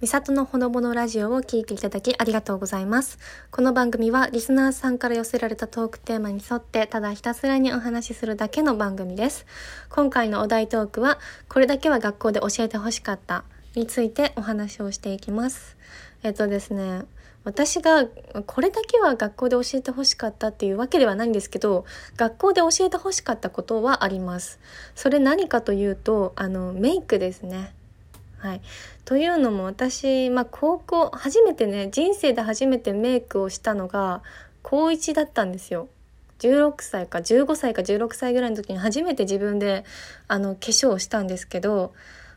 みさとのほのぼのラジオを聴いていただきありがとうございます。この番組はリスナーさんから寄せられたトークテーマに沿ってただひたすらにお話しするだけの番組です。今回のお題トークはこれだけは学校で教えてほしかったについてお話をしていきます。えっとですね、私がこれだけは学校で教えてほしかったっていうわけではないんですけど学校で教えてほしかったことはありますそれ何かというとあのメイクですねはい、というのも私、まあ、高校初めてね人生で初めてメイクをしたのが高1だったんですよ。16歳か15歳か16歳ぐらいの時に初めて自分であの化粧をしたんですけど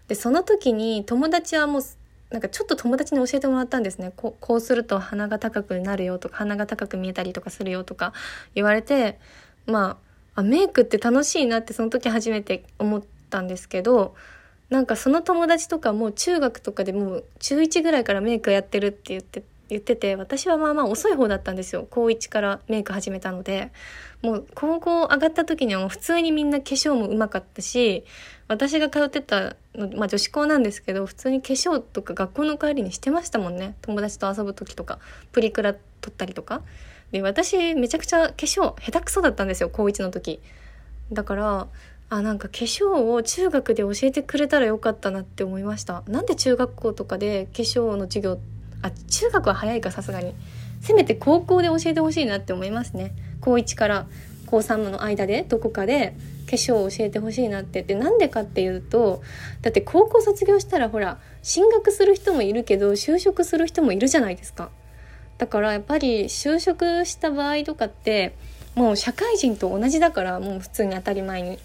でその時に友達はもうなんかちょっと友達に教えてもらったんですねここうすると鼻が高くなるよとか鼻が高く見えたりとかするよとか言われてまああメイクって楽しいなってその時初めて思ったんですけどなんかその友達とかも中学とかでもう中1ぐらいからメイクやってるって言って言ってて私はまあまあ遅い方だったんですよ。高1からメイク始めたので。もう高校上がった時にはもう普通にみんな化粧もうまかったし私が通ってたの、まあ、女子校なんですけど普通に化粧とか学校の帰りにしてましたもんね。友達と遊ぶ時とかプリクラ撮ったりとか。で私めちゃくちゃ化粧下手くそだったんですよ高1の時。だからあなんか化粧を中学で教えてくれたらよかったなって思いました。なんで中学校とかで化粧の授業あ中学は早いかさすがに。せめて高校で教えてほしいなって思いますね。高1から高3の間でどこかで化粧を教えてほしいなって。でなんでかっていうとだって高校卒業したらほら進学する人もいるけど就職する人もいるじゃないですか。だからやっぱり就職した場合とかってもう社会人と同じだからもう普通に当たり前に。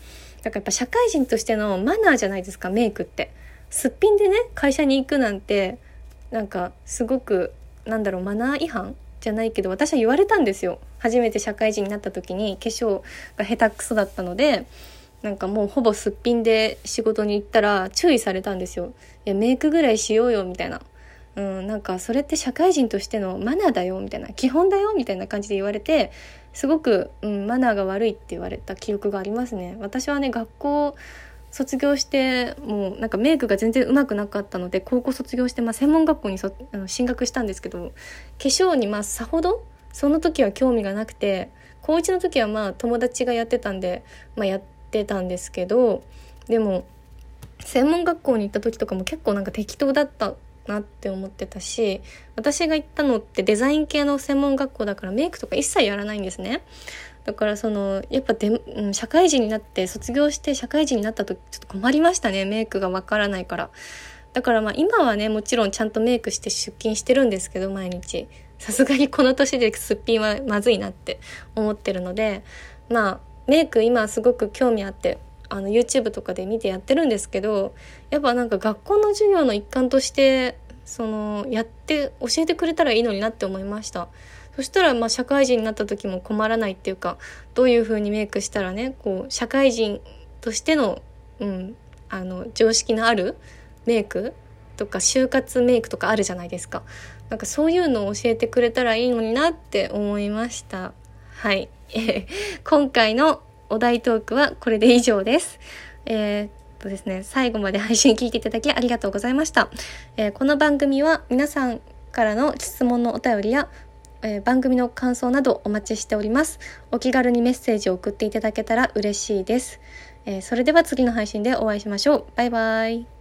だからやっぱ社会人としてのマナーじゃないですかメイクって。すっぴんでね会社に行くなんてなんかすごくなんだろうマナー違反じゃないけど私は言われたんですよ。初めて社会人になった時に化粧が下手くそだったのでなんかもうほぼすっぴんで仕事に行ったら注意されたんですよ。いやメイクぐらいしようよみたいな。うん、なんかそれって社会人としてのマナーだよみたいな。基本だよみたいな感じで言われてすごく、うん、マナーが悪いって言われた記憶がありますね。私はね学校卒業してもうなんかメイクが全然うまくなかったので高校卒業して、まあ、専門学校にそあの進学したんですけど化粧にまあさほどその時は興味がなくて高1の時はまあ友達がやってたんで、まあ、やってたんですけどでも専門学校に行った時とかも結構なんか適当だったなって思ってたし私が行ったのってデザイン系の専門学校だからメイクとか一切やらないんですね。だからそのやっぱで、うん、社会人になって卒業して社会人になった時ちょっと困りましたねメイクがわからないから。だからまあ今はねもちろんちゃんとメイクして出勤してるんですけど毎日。さすがにこの年ですっぴんはまずいなって思ってるのでまあメイク今すごく興味あってあの YouTube とかで見てやってるんですけどやっぱなんか学校の授業の一環としてそのやって教えてくれたらいいのになって思いました。そしたらまあ社会人になった時も困らないっていうかどういう風にメイクしたらねこう社会人としての,、うん、あの常識のあるメイクとか就活メイクとかあるじゃないですか。なんかそういうのを教えてくれたらいいのになって思いました。はい。今回のお題トークはこれで以上です。えーとですね、最後まで配信聞いていただきありがとうございました。えー、この番組は皆さんからの質問のお便りや、えー、番組の感想などお待ちしております。お気軽にメッセージを送っていただけたら嬉しいです。えー、それでは次の配信でお会いしましょう。バイバイ。